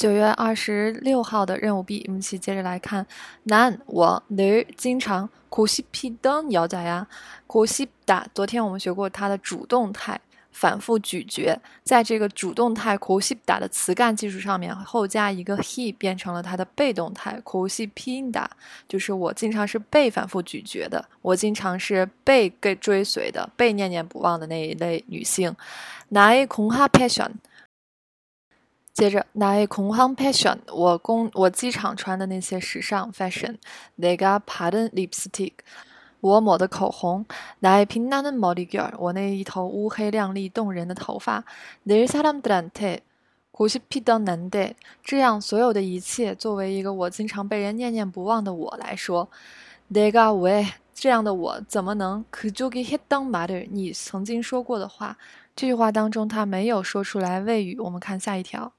九月二十六号的任务 B，我们一起接着来看。男，我늘经常고싶히던여자 야， 고싶 다。 昨天我们学过它的主动态，反复咀嚼。在这个主动态고싶다的词干基础上面，后加一个 he，变成了它的被动态고싶힌 다， 就是我经常是被反复咀嚼的，我经常是被给追随的，被念念不忘的那一类女性。나의공하 패션。 接着，나의공항 fashion，我公我机场穿的那些时尚 fashion。내가바른 lipstick，我抹的口红。나의빛나는머리 결， 我那一头乌黑亮丽动人的头发。늘사람들한테고싶히던난 데， 这样所有的一切，作为一个我经常被人念念不忘的我来说，내가왜这样的我怎么能그저기했던말 을？ 你曾经说过的话，这句话当中他没有说出来谓语。我们看下一条。